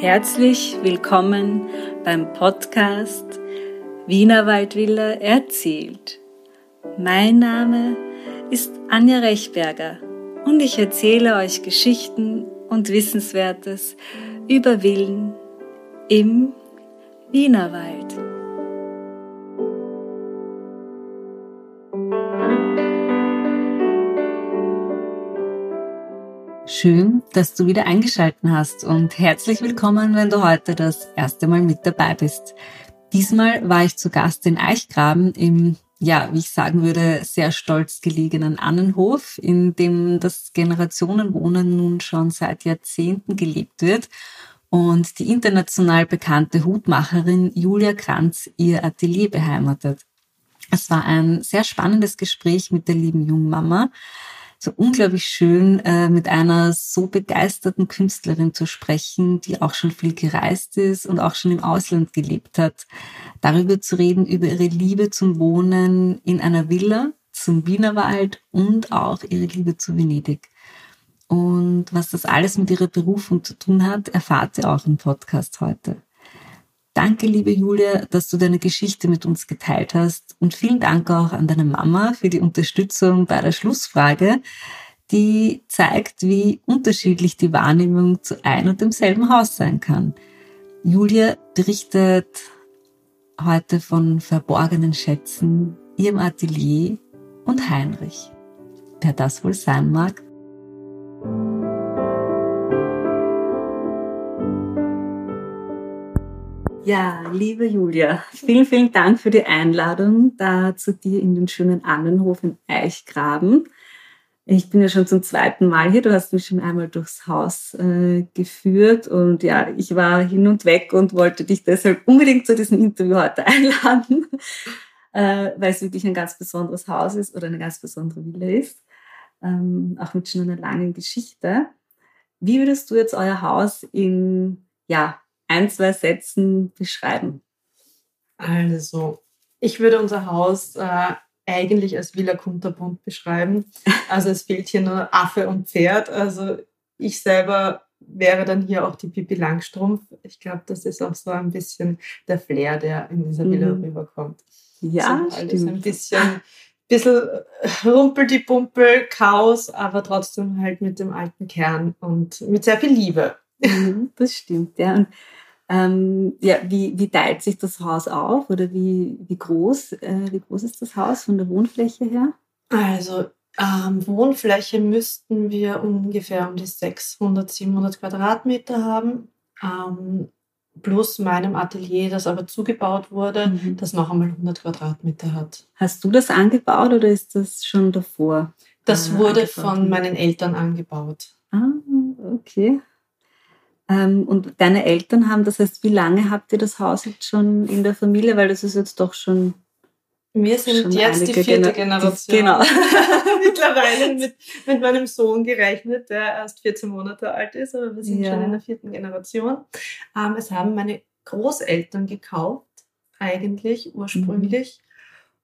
Herzlich willkommen beim Podcast Wiener Waldvilla erzählt. Mein Name ist Anja Rechberger und ich erzähle euch Geschichten und Wissenswertes über Villen im Wienerwald. Schön, dass du wieder eingeschalten hast und herzlich willkommen, wenn du heute das erste Mal mit dabei bist. Diesmal war ich zu Gast in Eichgraben im, ja, wie ich sagen würde, sehr stolz gelegenen Annenhof, in dem das Generationenwohnen nun schon seit Jahrzehnten gelebt wird und die international bekannte Hutmacherin Julia Kranz ihr Atelier beheimatet. Es war ein sehr spannendes Gespräch mit der lieben Jungmama so unglaublich schön, äh, mit einer so begeisterten Künstlerin zu sprechen, die auch schon viel gereist ist und auch schon im Ausland gelebt hat. Darüber zu reden, über ihre Liebe zum Wohnen in einer Villa, zum Wienerwald und auch ihre Liebe zu Venedig. Und was das alles mit ihrer Berufung zu tun hat, erfahrt ihr auch im Podcast heute. Danke, liebe Julia, dass du deine Geschichte mit uns geteilt hast. Und vielen Dank auch an deine Mama für die Unterstützung bei der Schlussfrage, die zeigt, wie unterschiedlich die Wahrnehmung zu ein und demselben Haus sein kann. Julia berichtet heute von verborgenen Schätzen, ihrem Atelier und Heinrich. Wer das wohl sein mag? Ja, liebe Julia, vielen, vielen Dank für die Einladung da zu dir in den schönen Annenhof in Eichgraben. Ich bin ja schon zum zweiten Mal hier. Du hast mich schon einmal durchs Haus äh, geführt und ja, ich war hin und weg und wollte dich deshalb unbedingt zu diesem Interview heute einladen, äh, weil es wirklich ein ganz besonderes Haus ist oder eine ganz besondere Villa ist, ähm, auch mit schon einer langen Geschichte. Wie würdest du jetzt euer Haus in ja, ein, zwei Sätzen beschreiben? Also, ich würde unser Haus äh, eigentlich als Villa Kunterbunt beschreiben. Also es fehlt hier nur Affe und Pferd. Also ich selber wäre dann hier auch die Pipi Langstrumpf. Ich glaube, das ist auch so ein bisschen der Flair, der in dieser Villa mhm. rüberkommt. Ja, so alles stimmt. ein bisschen, bisschen rumpel die Pumpel, Chaos, aber trotzdem halt mit dem alten Kern und mit sehr viel Liebe. Mhm, das stimmt, ja. Und ähm, ja, wie, wie teilt sich das Haus auf oder wie, wie, groß, äh, wie groß ist das Haus von der Wohnfläche her? Also ähm, Wohnfläche müssten wir ungefähr um die 600, 700 Quadratmeter haben. Ähm, plus meinem Atelier, das aber zugebaut wurde, mhm. das noch einmal 100 Quadratmeter hat. Hast du das angebaut oder ist das schon davor? Das äh, wurde von meinen Eltern angebaut. Ah, okay. Ähm, und deine Eltern haben, das heißt, wie lange habt ihr das Haus jetzt schon in der Familie? Weil das ist jetzt doch schon. Wir sind jetzt die vierte Gener Generation. Genau. Mittlerweile mit, mit meinem Sohn gerechnet, der erst 14 Monate alt ist, aber wir sind ja. schon in der vierten Generation. Ähm, es haben meine Großeltern gekauft, eigentlich ursprünglich.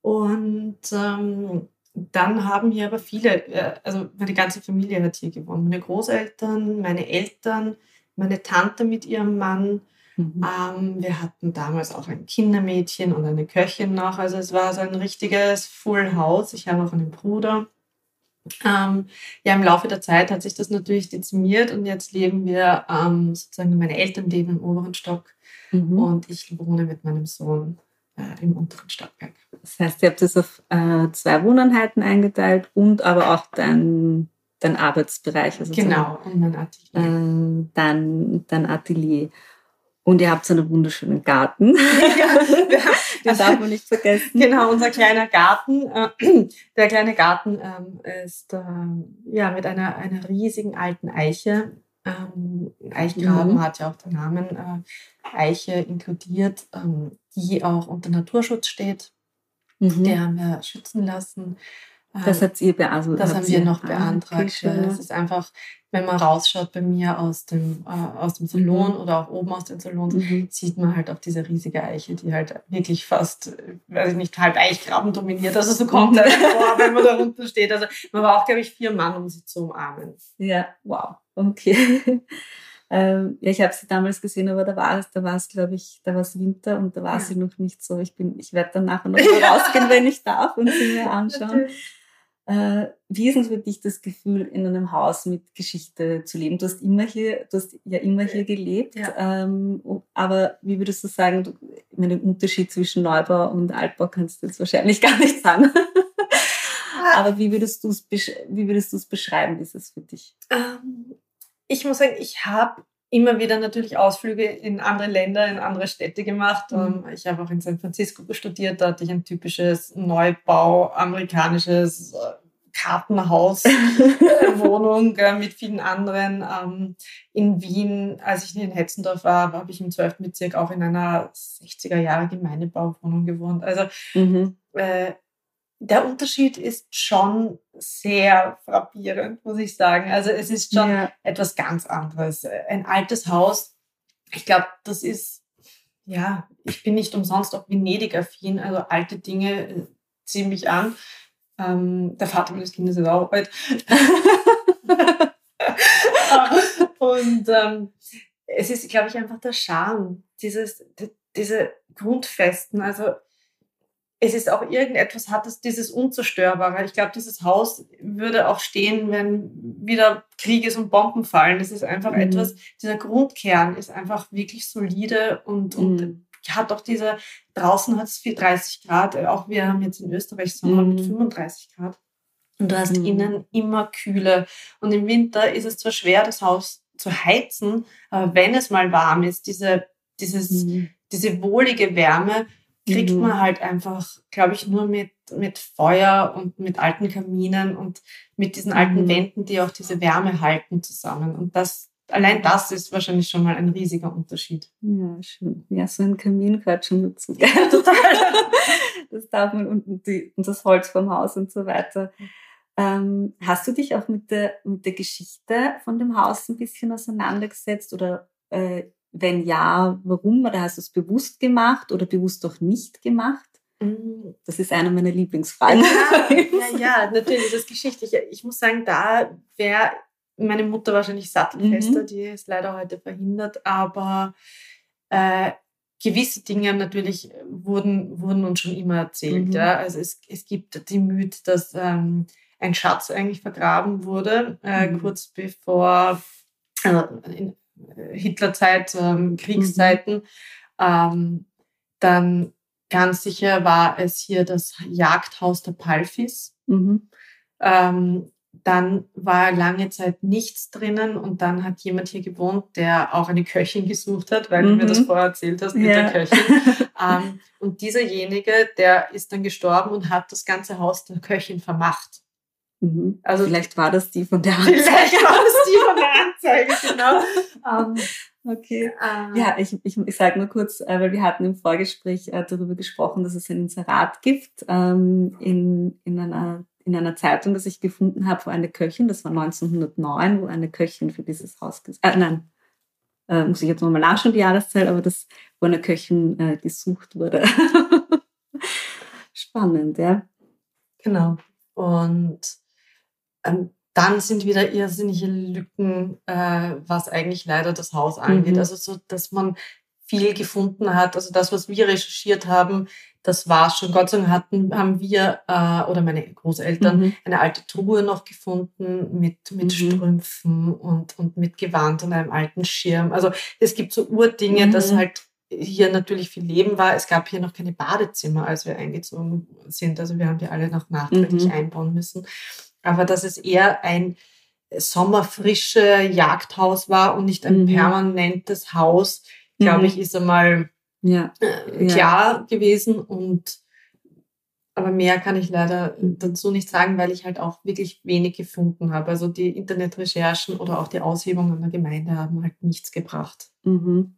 Mhm. Und ähm, dann haben hier aber viele, äh, also meine ganze Familie hat hier gewohnt. Meine Großeltern, meine Eltern, meine Tante mit ihrem Mann. Mhm. Ähm, wir hatten damals auch ein Kindermädchen und eine Köchin noch. Also es war so ein richtiges Full House. Ich habe auch einen Bruder. Ähm, ja, im Laufe der Zeit hat sich das natürlich dezimiert und jetzt leben wir ähm, sozusagen, meine Eltern leben im oberen Stock mhm. und ich wohne mit meinem Sohn äh, im unteren Stockwerk. Das heißt, ihr habt es auf äh, zwei Wohneinheiten eingeteilt und aber auch dein dein Arbeitsbereich. Also genau, und mein Atelier. Äh, dein, dein Atelier. Und ihr habt so einen wunderschönen Garten. Ja, Den darf man nicht vergessen. Genau, unser kleiner Garten. Äh, der kleine Garten ähm, ist äh, ja mit einer, einer riesigen alten Eiche. Ähm, Eichgraben mhm. hat ja auch den Namen äh, Eiche inkludiert, ähm, die auch unter Naturschutz steht. Mhm. Die haben wir schützen lassen. Das hat ihr beantragt. Das haben wir noch beantragt. Okay, das ist einfach, wenn man rausschaut bei mir aus dem, äh, aus dem Salon mhm. oder auch oben aus den Salons, mhm. sieht man halt auf diese riesige Eiche, die halt wirklich fast, weiß ich nicht, halb Eichgraben dominiert. Also so kommt es vor, wenn man da unten steht. Also man braucht, glaube ich, vier Mann, um sie zu umarmen. Ja, wow. Okay. Ähm, ja, ich habe sie damals gesehen, aber da war es, da war es, glaube ich, da war es Winter und da war ja. sie noch nicht so. Ich bin, ich werde dann nachher noch rausgehen, wenn ich darf und sie mir anschauen. Äh, wie ist denn für dich das Gefühl, in einem Haus mit Geschichte zu leben? Du hast immer hier, du hast ja immer hier gelebt, ja. ähm, aber wie würdest du sagen, du, den Unterschied zwischen Neubau und Altbau kannst du jetzt wahrscheinlich gar nicht sagen. Ah. aber wie würdest du es wie würdest du es beschreiben, wie ist es für dich? Ähm, ich muss sagen, ich habe immer wieder natürlich Ausflüge in andere Länder, in andere Städte gemacht. Mhm. Ich habe auch in San Francisco studiert, da hatte ich ein typisches Neubau, amerikanisches äh, Kartenhaus, äh, Wohnung äh, mit vielen anderen. Ähm, in Wien, als ich in Hetzendorf war, habe ich im 12. Bezirk auch in einer 60er Jahre Gemeindebauwohnung gewohnt. Also mhm. äh, der Unterschied ist schon sehr frappierend, muss ich sagen. Also es ist schon ja. etwas ganz anderes. Ein altes Haus, ich glaube, das ist, ja, ich bin nicht umsonst auch Venedig-affin, also alte Dinge äh, ziehen mich an. Ähm, der Vater meines Kindes ist auch alt. Und ähm, es ist, glaube ich, einfach der Charme, dieses, diese Grundfesten. Also es ist auch irgendetwas, hat es dieses Unzerstörbare. Ich glaube, dieses Haus würde auch stehen, wenn wieder Krieg ist und Bomben fallen. Das ist einfach mhm. etwas, dieser Grundkern ist einfach wirklich solide und, mhm. und hat auch diese, draußen hat es 30 Grad, auch wir haben jetzt in Österreich Sommer mhm. mit 35 Grad. Und du hast mhm. innen immer Kühle. Und im Winter ist es zwar schwer, das Haus zu heizen, aber wenn es mal warm ist, diese, dieses, mhm. diese wohlige Wärme, kriegt mhm. man halt einfach, glaube ich, nur mit, mit Feuer und mit alten Kaminen und mit diesen alten mhm. Wänden, die auch diese Wärme halten, zusammen. Und das, allein das ist wahrscheinlich schon mal ein riesiger Unterschied. Ja, schön. Ja, so ein Kamin gehört schon dazu. Ja, total. das darf man und, die, und das Holz vom Haus und so weiter. Ähm, hast du dich auch mit der, mit der Geschichte von dem Haus ein bisschen auseinandergesetzt oder äh, wenn ja, warum? Oder hast du es bewusst gemacht oder bewusst doch nicht gemacht? Mm. Das ist eine meiner Lieblingsfragen. Ja, ja, ja natürlich, das ist geschichtlich. Ich muss sagen, da wäre meine Mutter wahrscheinlich sattelfester, mhm. die ist leider heute verhindert, aber äh, gewisse Dinge natürlich wurden, wurden uns schon immer erzählt. Mhm. Ja? Also es, es gibt die Mythe, dass ähm, ein Schatz eigentlich vergraben wurde, äh, mhm. kurz bevor, also in, Hitlerzeit, ähm, Kriegszeiten. Mhm. Ähm, dann ganz sicher war es hier das Jagdhaus der Palfis. Mhm. Ähm, dann war lange Zeit nichts drinnen und dann hat jemand hier gewohnt, der auch eine Köchin gesucht hat, weil mhm. du mir das mhm. vorher erzählt hast mit ja. der Köchin. ähm, und dieserjenige, der ist dann gestorben und hat das ganze Haus der Köchin vermacht. Mhm. Also vielleicht war das die von der Anzeige. Vielleicht war das die von der Anzeige, genau. um, ähm, okay. Uh, ja, ich, ich, ich sage nur kurz, äh, weil wir hatten im Vorgespräch äh, darüber gesprochen, dass es ein Inserat gibt ähm, in, in, einer, in einer Zeitung, das ich gefunden habe, wo eine Köchin, das war 1909, wo eine Köchin für dieses Haus, äh, nein, äh, muss ich jetzt nochmal nachschauen, die Jahreszeit, aber das, wo eine Köchin äh, gesucht wurde. Spannend, ja. Genau. Und dann sind wieder irrsinnige Lücken, äh, was eigentlich leider das Haus angeht. Mhm. Also so, dass man viel gefunden hat. Also das, was wir recherchiert haben, das war schon. Gott sei Dank hatten, haben wir äh, oder meine Großeltern mhm. eine alte Truhe noch gefunden mit, mit mhm. Strümpfen und, und mit Gewand und einem alten Schirm. Also es gibt so Urdinge, mhm. dass halt hier natürlich viel Leben war. Es gab hier noch keine Badezimmer, als wir eingezogen sind. Also wir haben die alle noch nachträglich mhm. einbauen müssen aber dass es eher ein sommerfrische Jagdhaus war und nicht ein mhm. permanentes Haus, glaube mhm. ich, ist einmal ja. Äh, klar ja. gewesen. Und aber mehr kann ich leider dazu nicht sagen, weil ich halt auch wirklich wenig gefunden habe. Also die Internetrecherchen oder auch die Aushebungen der Gemeinde haben halt nichts gebracht. Mhm.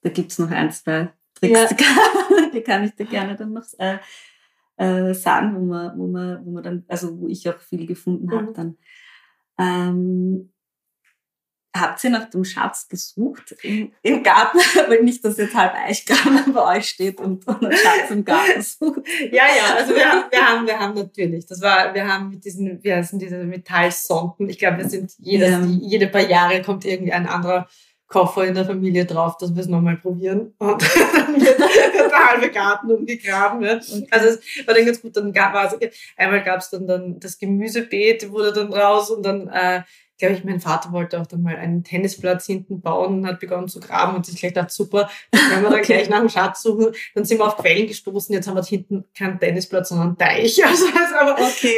Da gibt es noch ein, zwei Tricks, ja. die, kann, die kann ich dir gerne dann noch äh, äh, sagen, wo man, wo man, wo man dann, also wo ich auch viel gefunden habe mhm. dann. Ähm, habt ihr nach dem Schatz gesucht im, im Garten? Weil nicht, dass jetzt halb Eichgraben bei euch steht und, und ein Schatz im Garten sucht. Ja, ja, also wir haben, wir haben, wir haben natürlich, das war, wir haben mit diesen, wir sind diese Metallsonden. Ich glaube, wir sind jedes, ja. jede paar Jahre kommt irgendwie ein anderer Koffer in der Familie drauf, dass wir es nochmal probieren. Und dann wird, der halbe Garten umgegraben. Ja. Okay. Also es war dann ganz gut. Dann gab es, einmal gab es dann, dann das Gemüsebeet, wurde dann raus und dann äh, glaube ich, mein Vater wollte auch dann mal einen Tennisplatz hinten bauen und hat begonnen zu graben und sich gleich gedacht, super, wenn wir dann okay. gleich nach dem Schatz suchen, dann sind wir auf Quellen gestoßen, jetzt haben wir hinten keinen Tennisplatz, sondern einen Teich. Also, also aber, okay.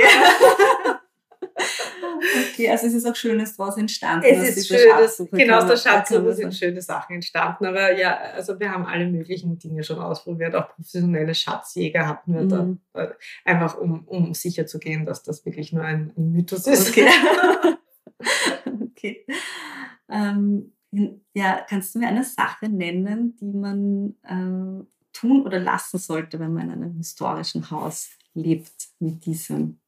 Okay, also es ist auch Schönes daraus entstanden. Es ist schönes, genau aus der Schatzsuche sind schöne Sachen entstanden. Aber ja, also wir haben alle möglichen Dinge schon ausprobiert. Auch professionelle Schatzjäger hatten wir mhm. da. Äh, einfach um, um sicher zu gehen, dass das wirklich nur ein, ein Mythos ist. Okay. okay. Ähm, ja, kannst du mir eine Sache nennen, die man äh, tun oder lassen sollte, wenn man in einem historischen Haus lebt mit diesem?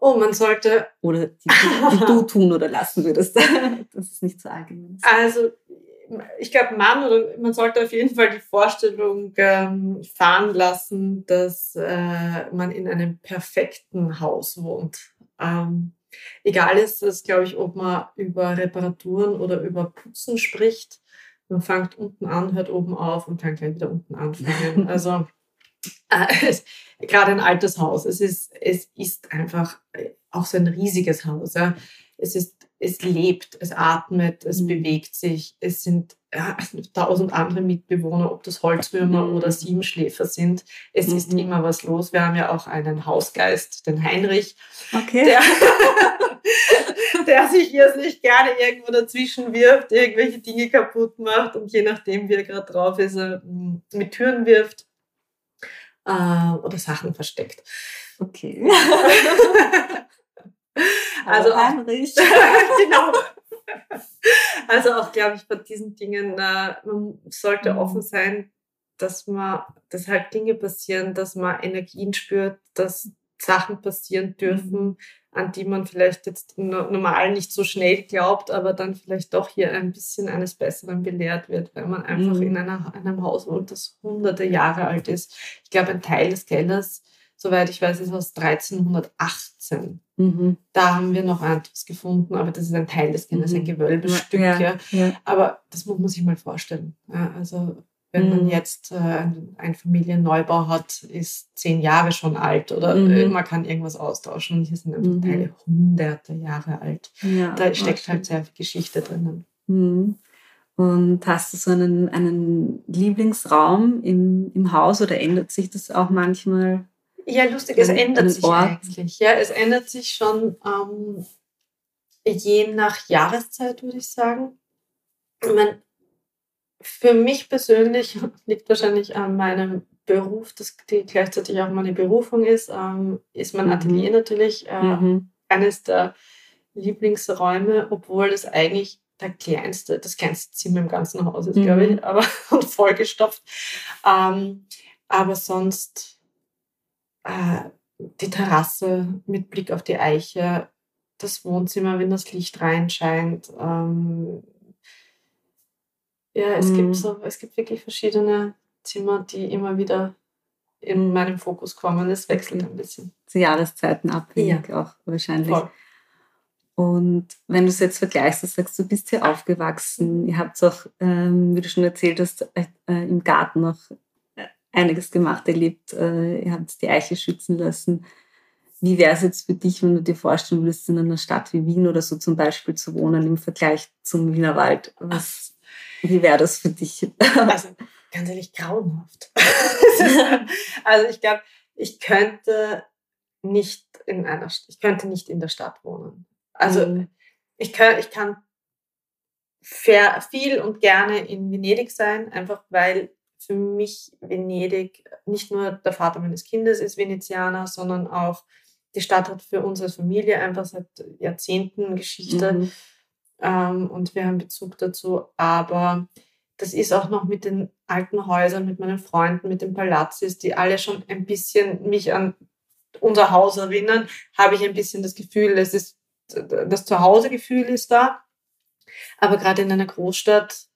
Oh, man sollte. Oder die, die du tun oder lassen würdest. das ist nicht so allgemein. Also, ich glaube, man oder man sollte auf jeden Fall die Vorstellung ähm, fahren lassen, dass äh, man in einem perfekten Haus wohnt. Ähm, Egal ist es, glaube ich, ob man über Reparaturen oder über Putzen spricht. Man fängt unten an, hört oben auf und kann gleich wieder unten anfangen. Also äh, gerade ein altes Haus. Es ist, es ist einfach auch so ein riesiges Haus. Ja. Es ist es lebt, es atmet, es mhm. bewegt sich. Es sind ja, tausend andere Mitbewohner, ob das Holzwürmer mhm. oder Siebenschläfer sind. Es mhm. ist immer was los. Wir haben ja auch einen Hausgeist, den Heinrich, okay. der, der sich hier sich gerne irgendwo dazwischen wirft, irgendwelche Dinge kaputt macht und je nachdem, wie er gerade drauf ist, mm, mit Türen wirft äh, oder Sachen versteckt. Okay. Also Heinrich. genau. Also auch, glaube ich, bei diesen Dingen, äh, man sollte mhm. offen sein, dass man, dass halt Dinge passieren, dass man Energien spürt, dass Sachen passieren dürfen, mhm. An die man vielleicht jetzt normal nicht so schnell glaubt, aber dann vielleicht doch hier ein bisschen eines Besseren belehrt wird, weil man einfach mhm. in einer, einem Haus wohnt, das hunderte Jahre alt ist. Ich glaube, ein Teil des Kellers soweit ich weiß, ist aus 1318. Mhm. Da haben wir noch etwas gefunden, aber das ist ein Teil des Kindes, mhm. ein Gewölbestück. Ja, ja. ja, Aber das muss man sich mal vorstellen. Ja, also wenn mhm. man jetzt äh, einen Familienneubau hat, ist zehn Jahre schon alt oder mhm. man kann irgendwas austauschen und hier sind einfach mhm. Teile hunderte Jahre alt. da steckt halt sehr viel Geschichte drinnen. Mhm. Und hast du so einen, einen Lieblingsraum im, im Haus oder ändert sich das auch manchmal? Ja, lustig, es ändert sich Ort. eigentlich. Ja, es ändert sich schon ähm, je nach Jahreszeit, würde ich sagen. Ich meine, für mich persönlich liegt wahrscheinlich an meinem Beruf, das die gleichzeitig auch meine Berufung ist, ähm, ist mein mhm. Atelier natürlich äh, mhm. eines der Lieblingsräume, obwohl das eigentlich der kleinste, das kleinste Zimmer im ganzen Haus ist, mhm. glaube ich, aber und vollgestopft. Ähm, aber sonst äh, die Terrasse mit Blick auf die Eiche, das Wohnzimmer, wenn das Licht reinscheint. Ähm, ja, es mhm. gibt so, es gibt wirklich verschiedene Zimmer, die immer wieder in meinem Fokus kommen. Es wechselt ein bisschen. Zu Jahreszeiten abhängig ja. auch wahrscheinlich. Voll. Und wenn du es jetzt vergleichst, du sagst, du bist hier aufgewachsen, ihr habt auch, ähm, wie du schon erzählt hast, äh, im Garten noch einiges gemacht, erlebt. Äh, ihr habt die Eiche schützen lassen. Wie wäre es jetzt für dich, wenn du dir vorstellen würdest, in einer Stadt wie Wien oder so zum Beispiel zu wohnen im Vergleich zum Wienerwald? Was, wie wäre das für dich? Also, ganz ehrlich, grauenhaft. also ich glaube, ich könnte nicht in einer, ich könnte nicht in der Stadt wohnen. Also mhm. ich, kann, ich kann viel und gerne in Venedig sein, einfach weil für mich Venedig nicht nur der Vater meines Kindes ist Venezianer, sondern auch die Stadt hat für uns als Familie einfach seit Jahrzehnten Geschichte mhm. Ähm, und wir haben Bezug dazu. Aber das ist auch noch mit den alten Häusern, mit meinen Freunden, mit den Palazzis, die alle schon ein bisschen mich an unser Haus erinnern, habe ich ein bisschen das Gefühl, es ist das Zuhausegefühl ist da. Aber gerade in einer Großstadt,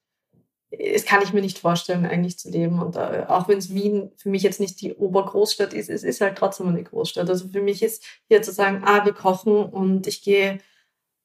es kann ich mir nicht vorstellen, eigentlich zu leben. Und äh, auch wenn es Wien für mich jetzt nicht die Obergroßstadt ist, es ist halt trotzdem eine Großstadt. Also für mich ist hier zu sagen, ah, wir kochen und ich gehe,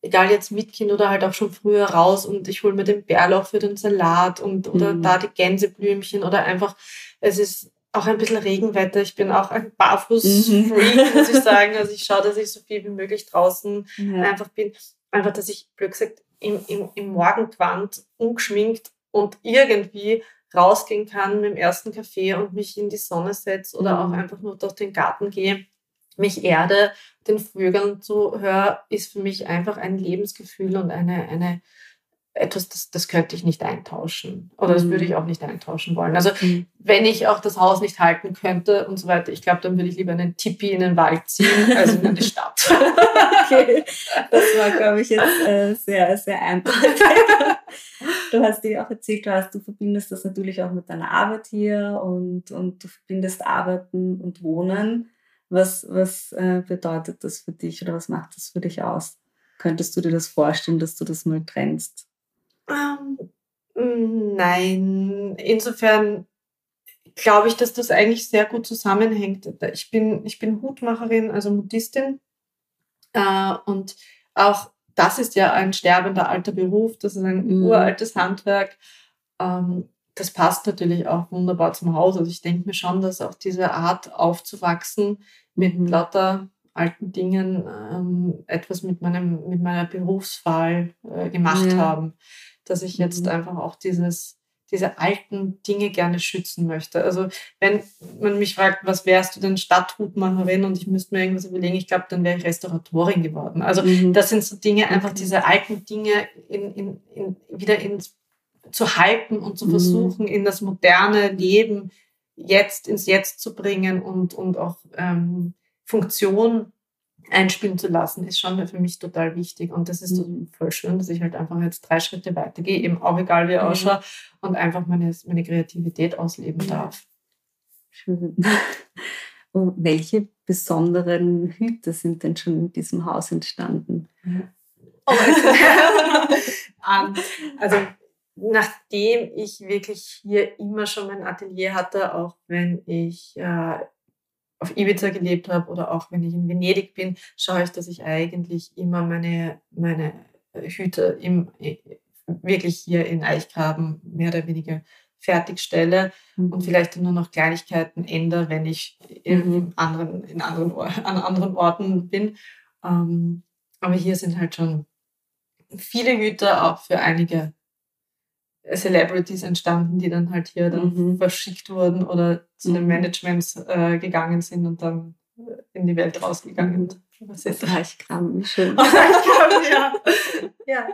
egal jetzt mit Kind oder halt auch schon früher raus und ich hole mir den Bärlauch für den Salat und oder mhm. da die Gänseblümchen oder einfach, es ist auch ein bisschen Regenwetter. Ich bin auch ein Barfuß-Freak, mhm. muss ich sagen. Also ich schaue, dass ich so viel wie möglich draußen ja. einfach bin. Einfach, dass ich, blöd gesagt, im, im, im Morgenquant ungeschminkt und irgendwie rausgehen kann mit dem ersten Kaffee und mich in die Sonne setze oder mhm. auch einfach nur durch den Garten gehe, mich erde, den Vögeln zuhöre, ist für mich einfach ein Lebensgefühl und eine, eine, etwas, das, das könnte ich nicht eintauschen. Oder das würde ich mhm. auch nicht eintauschen wollen. Also mhm. wenn ich auch das Haus nicht halten könnte und so weiter, ich glaube, dann würde ich lieber einen Tipi in den Wald ziehen, als in eine Stadt. okay, das war, glaube ich, jetzt äh, sehr, sehr eindeutig. du hast dir auch erzählt, du, hast, du verbindest das natürlich auch mit deiner Arbeit hier und, und du verbindest Arbeiten und Wohnen. Was, was äh, bedeutet das für dich oder was macht das für dich aus? Könntest du dir das vorstellen, dass du das mal trennst? Ähm, nein, insofern glaube ich, dass das eigentlich sehr gut zusammenhängt. Ich bin, ich bin Hutmacherin, also Modistin. Äh, und auch das ist ja ein sterbender alter Beruf, das ist ein mhm. uraltes Handwerk. Ähm, das passt natürlich auch wunderbar zum Haus. Also ich denke mir schon, dass auch diese Art aufzuwachsen mit mhm. lauter alten Dingen ähm, etwas mit meinem mit meiner Berufswahl äh, gemacht ja. haben dass ich jetzt mhm. einfach auch dieses, diese alten Dinge gerne schützen möchte. Also wenn man mich fragt, was wärst du denn Stadthutmacherin und ich müsste mir irgendwas überlegen, ich glaube, dann wäre ich Restauratorin geworden. Also mhm. das sind so Dinge, einfach diese alten Dinge in, in, in, wieder ins, zu halten und zu mhm. versuchen, in das moderne Leben jetzt ins Jetzt zu bringen und, und auch ähm, Funktion einspielen zu lassen, ist schon für mich total wichtig. Und das ist mhm. voll schön, dass ich halt einfach jetzt drei Schritte weitergehe, eben auch egal wie ich mhm. ausschaue, und einfach meine, meine Kreativität ausleben darf. Schön. Und welche besonderen Hüte sind denn schon in diesem Haus entstanden? Oh um, also nachdem ich wirklich hier immer schon mein Atelier hatte, auch wenn ich äh, auf Ibiza gelebt habe oder auch wenn ich in Venedig bin, schaue ich, dass ich eigentlich immer meine, meine Hüte im, wirklich hier in Eichgraben mehr oder weniger fertigstelle mhm. und vielleicht nur noch Kleinigkeiten ändere, wenn ich in, mhm. anderen, in anderen, an anderen Orten bin. Ähm, aber hier sind halt schon viele Hüte auch für einige Celebrities entstanden, die dann halt hier dann mhm. verschickt wurden oder zu mhm. den Managements äh, gegangen sind und dann in die Welt rausgegangen. Mhm. Was ist? Reichkram, schön. Reichkram, ja. ja.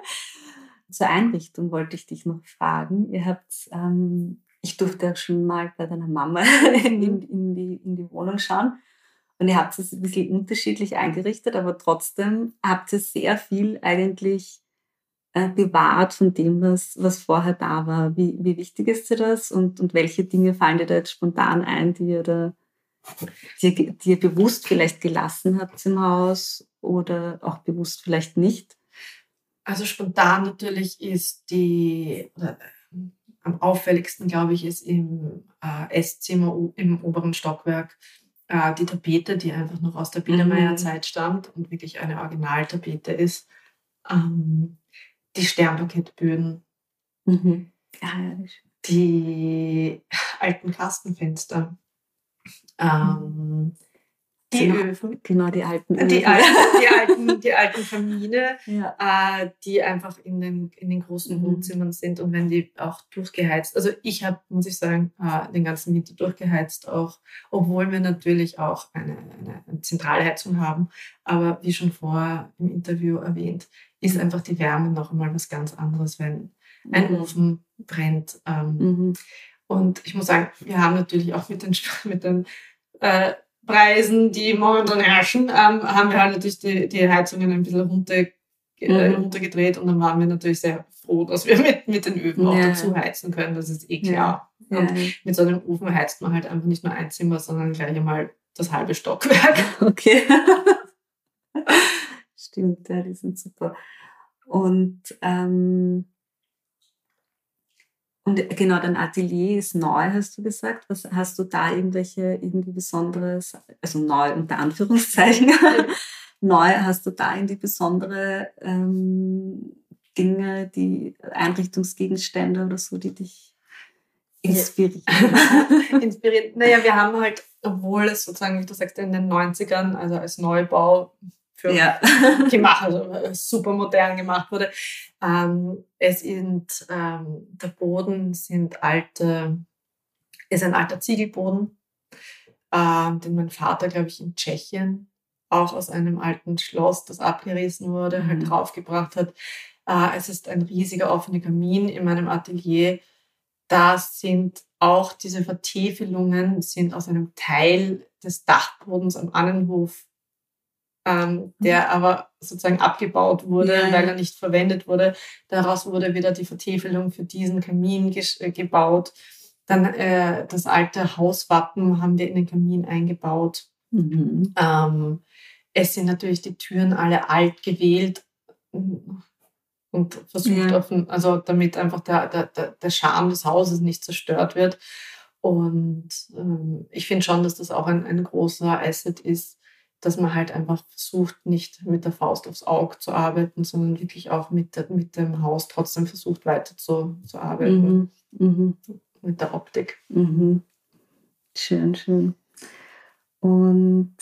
Zur Einrichtung wollte ich dich noch fragen. Ihr habt, ähm, ich durfte ja schon mal bei deiner Mama in, in, die, in die Wohnung schauen. Und ihr habt es ein bisschen unterschiedlich eingerichtet, aber trotzdem habt ihr sehr viel eigentlich äh, bewahrt von dem, was, was vorher da war. Wie, wie wichtig ist dir das und, und welche Dinge fallen dir da jetzt spontan ein, die ihr, da, die, die ihr bewusst vielleicht gelassen habt im Haus oder auch bewusst vielleicht nicht? Also spontan natürlich ist die, oder, am auffälligsten, glaube ich, ist im äh, Esszimmer im oberen Stockwerk äh, die Tapete, die einfach noch aus der Biedermeierzeit mhm. stammt und wirklich eine Originaltapete ist. Ähm, die Sternparkettböden, mhm. ja, die alten Kastenfenster, ähm, die genau, Öfen. Genau, die alten Öfen. Die alten, die alten, die alten Kamine, ja. äh, die einfach in den, in den großen mhm. Wohnzimmern sind und wenn die auch durchgeheizt. Also ich habe, muss ich sagen, äh, den ganzen Winter durchgeheizt auch, obwohl wir natürlich auch eine, eine, eine Zentralheizung haben. Aber wie schon vorher im Interview erwähnt, ist einfach die Wärme noch einmal was ganz anderes, wenn ein mhm. Ofen brennt. Ähm, mhm. Und ich muss sagen, wir haben natürlich auch mit den, mit den äh, Preisen, die momentan herrschen, ähm, haben wir halt natürlich die, die Heizungen ein bisschen runter, äh, mhm. runtergedreht und dann waren wir natürlich sehr froh, dass wir mit, mit den Öfen ja. auch dazu heizen können. Das ist eh klar. Ja. Und ja. mit so einem Ofen heizt man halt einfach nicht nur ein Zimmer, sondern gleich einmal das halbe Stockwerk. Okay. Stimmt, ja, die sind super. Und, ähm, und genau, dein Atelier ist neu, hast du gesagt. Was hast du da irgendwelche irgendwie Besonderes, also neu unter Anführungszeichen, neu, hast du da irgendwie besondere ähm, Dinge, die Einrichtungsgegenstände oder so, die dich inspirieren? inspirieren. Naja, wir haben halt, obwohl es sozusagen, wie du sagst, in den 90ern, also als Neubau für ja. gemacht, also super modern gemacht wurde. Ähm, es sind, ähm, der Boden sind alte, ist ein alter Ziegelboden, ähm, den mein Vater, glaube ich, in Tschechien auch aus einem alten Schloss, das abgerissen wurde, halt mhm. halt draufgebracht hat. Äh, es ist ein riesiger offener Kamin in meinem Atelier. Da sind auch diese Vertäfelungen sind aus einem Teil des Dachbodens am Annenhof ähm, der mhm. aber sozusagen abgebaut wurde, ja. weil er nicht verwendet wurde. Daraus wurde wieder die Vertäfelung für diesen Kamin äh, gebaut. Dann äh, das alte Hauswappen haben wir in den Kamin eingebaut. Mhm. Ähm, es sind natürlich die Türen alle alt gewählt und versucht ja. auf, also damit einfach der, der, der Charme des Hauses nicht zerstört wird. Und ähm, ich finde schon, dass das auch ein, ein großer Asset ist, dass man halt einfach versucht, nicht mit der Faust aufs Auge zu arbeiten, sondern wirklich auch mit, mit dem Haus trotzdem versucht, weiter zu, zu arbeiten. Mhm. Mhm. Mit der Optik. Mhm. Schön, schön. Und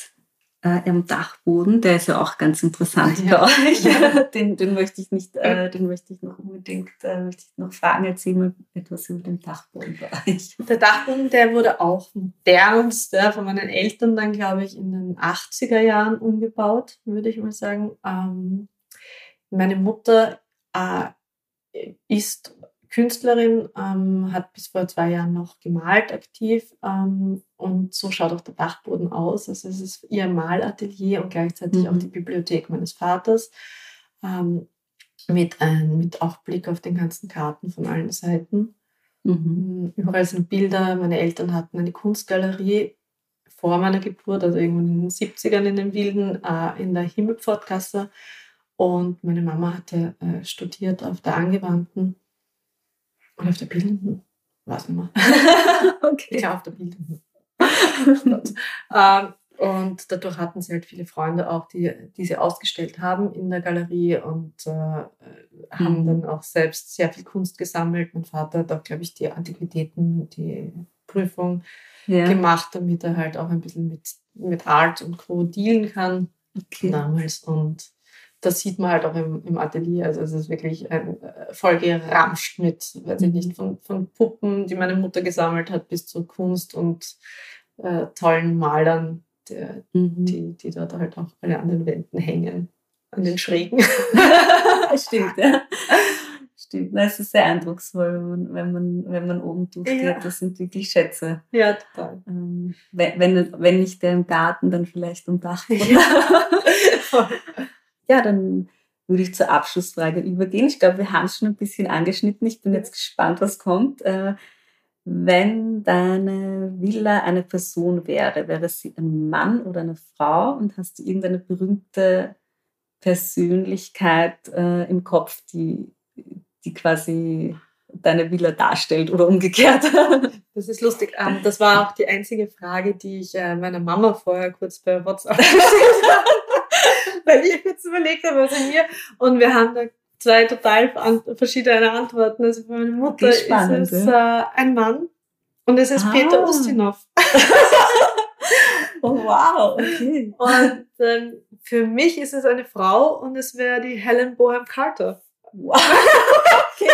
äh, am Dachboden, der ist ja auch ganz interessant ja. bei euch. Ja. Den, den möchte ich nicht, äh, den möchte ich noch unbedingt äh, möchte ich noch fragen. Erzähl mal etwas über den Dachboden bei euch. Der Dachboden, der wurde auch modernst ja, von meinen Eltern dann, glaube ich, in den 80er Jahren umgebaut, würde ich mal sagen. Ähm, meine Mutter äh, ist Künstlerin, ähm, hat bis vor zwei Jahren noch gemalt aktiv ähm, und so schaut auch der Dachboden aus. Also es ist ihr Malatelier und gleichzeitig mhm. auch die Bibliothek meines Vaters ähm, mit, ein, mit auch Blick auf den ganzen Garten von allen Seiten. Mhm. Mm, überall sind Bilder. Meine Eltern hatten eine Kunstgalerie vor meiner Geburt, also irgendwann in den 70ern in den Wilden, äh, in der Himmelpfortgasse. Und meine Mama hatte äh, studiert auf der Angewandten und auf der bildenden? Weiß nicht mehr. okay. Ja, auf der bildenden. ähm, und dadurch hatten sie halt viele Freunde auch, die, die sie ausgestellt haben in der Galerie und äh, haben mhm. dann auch selbst sehr viel Kunst gesammelt. Mein Vater hat auch, glaube ich, die Antiquitäten, die Prüfung ja. gemacht, damit er halt auch ein bisschen mit, mit Art und Co. dealen kann okay. damals. Und das sieht man halt auch im, im Atelier. Also es ist wirklich ein, äh, voll geramscht mit, weiß ich nicht, mhm. von, von Puppen, die meine Mutter gesammelt hat, bis zur Kunst und äh, tollen Malern, der, mhm. die, die dort halt auch alle an den Wänden hängen, an den Schrägen. Stimmt, ja. Stimmt, es ist sehr eindrucksvoll, wenn man, wenn man, oben durchgeht. Ja. Das sind wirklich Schätze. Ja, total. Ähm, wenn, wenn, wenn nicht der im Garten, dann vielleicht am Dach. Ja. Ja, dann würde ich zur Abschlussfrage übergehen. Ich glaube, wir haben es schon ein bisschen angeschnitten. Ich bin jetzt gespannt, was kommt. Äh, wenn deine Villa eine Person wäre, wäre sie ein Mann oder eine Frau und hast du irgendeine berühmte Persönlichkeit äh, im Kopf, die, die quasi deine Villa darstellt oder umgekehrt? Das ist lustig. Ähm, das war auch die einzige Frage, die ich äh, meiner Mama vorher kurz bei WhatsApp gestellt habe weil ich jetzt überlegt habe, was in mir. Und wir haben da zwei total verschiedene Antworten. Also für meine Mutter ist es äh, ein Mann und es ist ah. Peter Ustinov. oh, wow, okay. Und ähm, für mich ist es eine Frau und es wäre die Helen Bohem Carter. Wow. okay.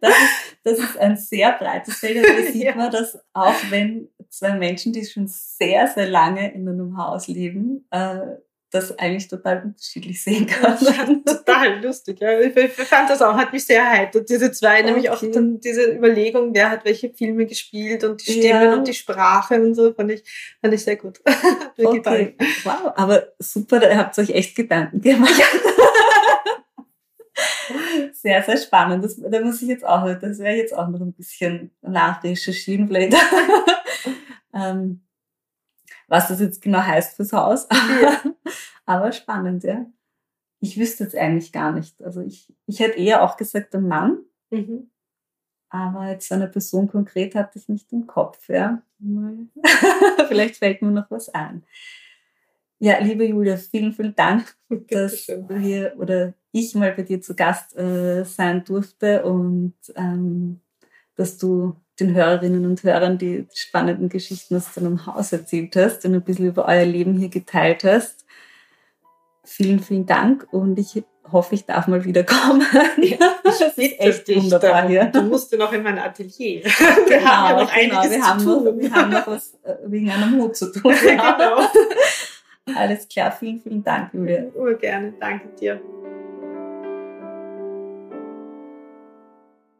Das ist, das ist ein sehr breites Feld. Und da sieht ja. man, dass auch wenn zwei Menschen, die schon sehr, sehr lange in einem Haus leben, äh, das eigentlich total unterschiedlich sehen kann. Total lustig. Ja. Ich, ich, fand das auch, hat mich sehr erheitert, diese zwei, okay. nämlich auch dann diese Überlegung, wer hat welche Filme gespielt und die Stimmen ja. und die Sprache und so, fand ich, fand ich sehr gut. okay. Wow, aber super, da habt ihr euch echt Gedanken gemacht. sehr, sehr spannend. Das, da muss ich jetzt auch, das wäre jetzt auch noch ein bisschen nachrecherchieren vielleicht. ähm, was das jetzt genau heißt fürs Haus. Ja. Aber spannend, ja. ich wüsste es eigentlich gar nicht. Also ich, ich hätte eher auch gesagt, ein Mann. Mhm. Aber jetzt eine Person konkret hatte ich nicht im Kopf, ja. Vielleicht fällt mir noch was ein. Ja, liebe Julia, vielen, vielen Dank, dass wir oder ich mal bei dir zu Gast äh, sein durfte und ähm, dass du den Hörerinnen und Hörern die spannenden Geschichten aus deinem Haus erzählt hast und ein bisschen über euer Leben hier geteilt hast. Vielen, vielen Dank und ich hoffe, ich darf mal wieder kommen. Ja, das ist echt wunderbar hier. Du musst noch in mein Atelier. Wir genau, haben ja noch genau, einiges wir zu tun. Noch, wir haben noch was äh, wegen einem Hut zu tun. genau. Alles klar, vielen, vielen Dank, Julia. Urgerne, danke dir.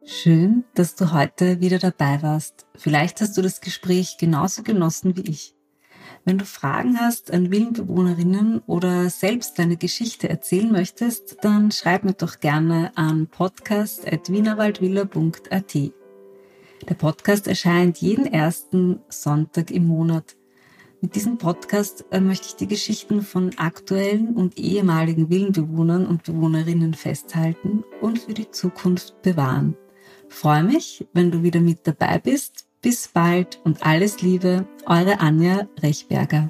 Schön, dass du heute wieder dabei warst. Vielleicht hast du das Gespräch genauso genossen wie ich. Wenn du Fragen hast an Villenbewohnerinnen oder selbst deine Geschichte erzählen möchtest, dann schreib mir doch gerne an podcast.wienerwaldvilla.at. Der Podcast erscheint jeden ersten Sonntag im Monat. Mit diesem Podcast äh, möchte ich die Geschichten von aktuellen und ehemaligen Villenbewohnern und Bewohnerinnen festhalten und für die Zukunft bewahren. Freue mich, wenn du wieder mit dabei bist. Bis bald und alles Liebe, eure Anja Rechberger.